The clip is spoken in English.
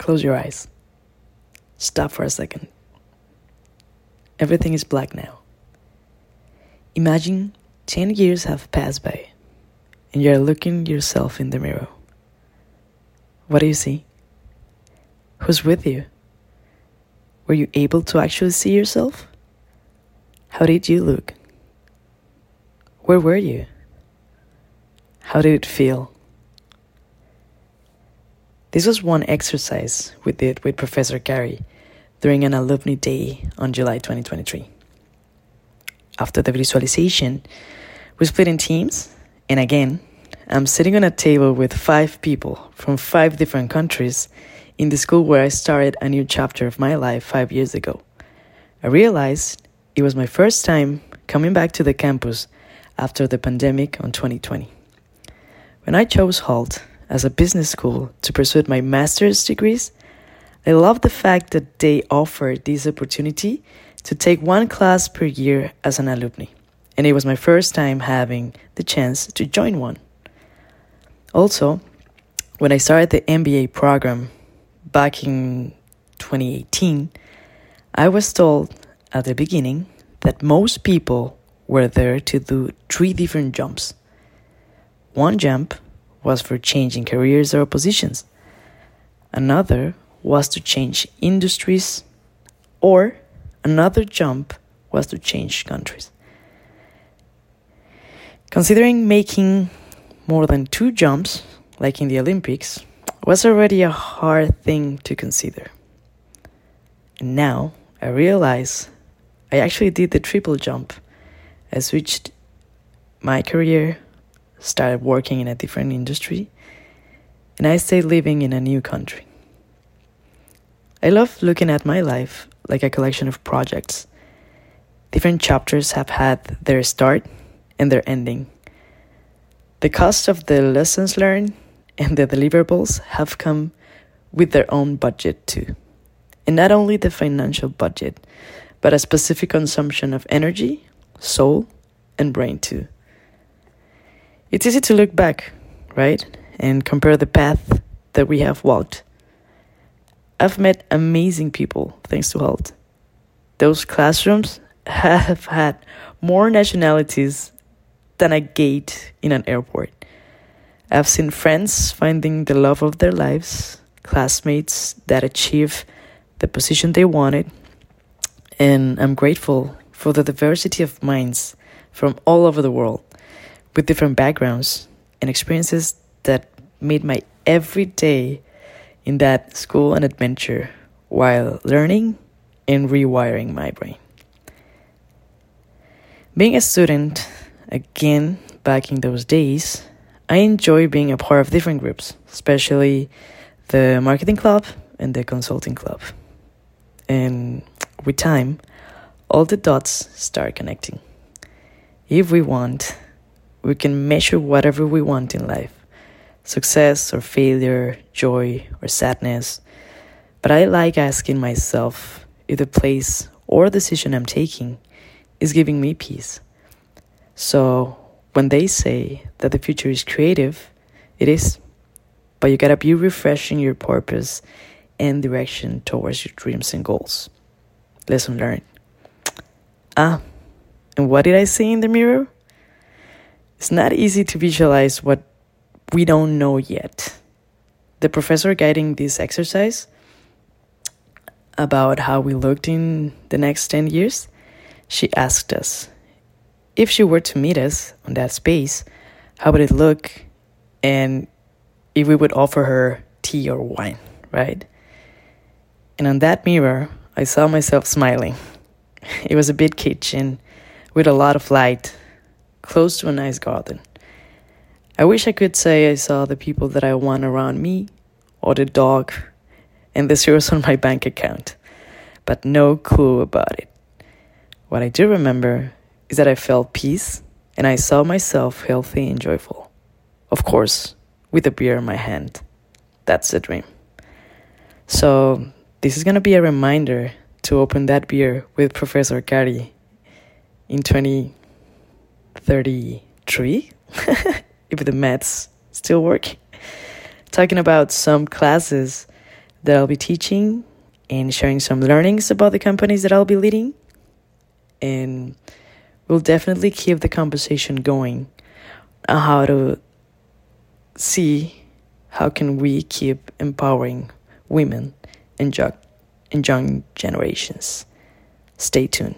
Close your eyes. Stop for a second. Everything is black now. Imagine 10 years have passed by and you're looking yourself in the mirror. What do you see? Who's with you? Were you able to actually see yourself? How did you look? Where were you? How did it feel? This was one exercise we did with Professor Cari during an alumni day on July 2023. After the visualization, we split in teams, and again, I'm sitting on a table with five people from five different countries in the school where I started a new chapter of my life five years ago. I realized it was my first time coming back to the campus after the pandemic on 2020. When I chose Hult as a business school to pursue my master's degrees, I love the fact that they offered this opportunity to take one class per year as an alumni, and it was my first time having the chance to join one. Also, when I started the MBA program back in 2018, I was told at the beginning that most people were there to do three different jumps. One jump was for changing careers or positions, another was to change industries, or another jump was to change countries. Considering making more than two jumps, like in the Olympics, was already a hard thing to consider. And now I realize I actually did the triple jump. I switched my career, started working in a different industry, and I stayed living in a new country. I love looking at my life like a collection of projects. Different chapters have had their start and their ending. The cost of the lessons learned and the deliverables have come with their own budget too. And not only the financial budget, but a specific consumption of energy, soul, and brain too. It's easy to look back, right? And compare the path that we have walked. I've met amazing people thanks to Hult. Those classrooms have had more nationalities than a gate in an airport. I've seen friends finding the love of their lives, classmates that achieve the position they wanted, and I'm grateful for the diversity of minds from all over the world with different backgrounds and experiences that made my everyday in that school an adventure while learning and rewiring my brain. Being a student Again, back in those days, I enjoy being a part of different groups, especially the marketing club and the consulting club. And with time, all the dots start connecting. If we want, we can measure whatever we want in life success or failure, joy or sadness. But I like asking myself if the place or decision I'm taking is giving me peace. So when they say that the future is creative, it is. But you gotta be refreshing your purpose and direction towards your dreams and goals. Lesson learned. Ah, and what did I see in the mirror? It's not easy to visualize what we don't know yet. The professor guiding this exercise about how we looked in the next 10 years, she asked us if she were to meet us on that space, how would it look? And if we would offer her tea or wine, right? And on that mirror, I saw myself smiling. It was a big kitchen with a lot of light, close to a nice garden. I wish I could say I saw the people that I want around me, or the dog, and the zeros on my bank account, but no clue about it. What I do remember is that I felt peace and I saw myself healthy and joyful. Of course, with a beer in my hand. That's the dream. So, this is going to be a reminder to open that beer with Professor Cari in 2033, if the maths still work. Talking about some classes that I'll be teaching and sharing some learnings about the companies that I'll be leading. And we'll definitely keep the conversation going on how to see how can we keep empowering women and young, and young generations. Stay tuned.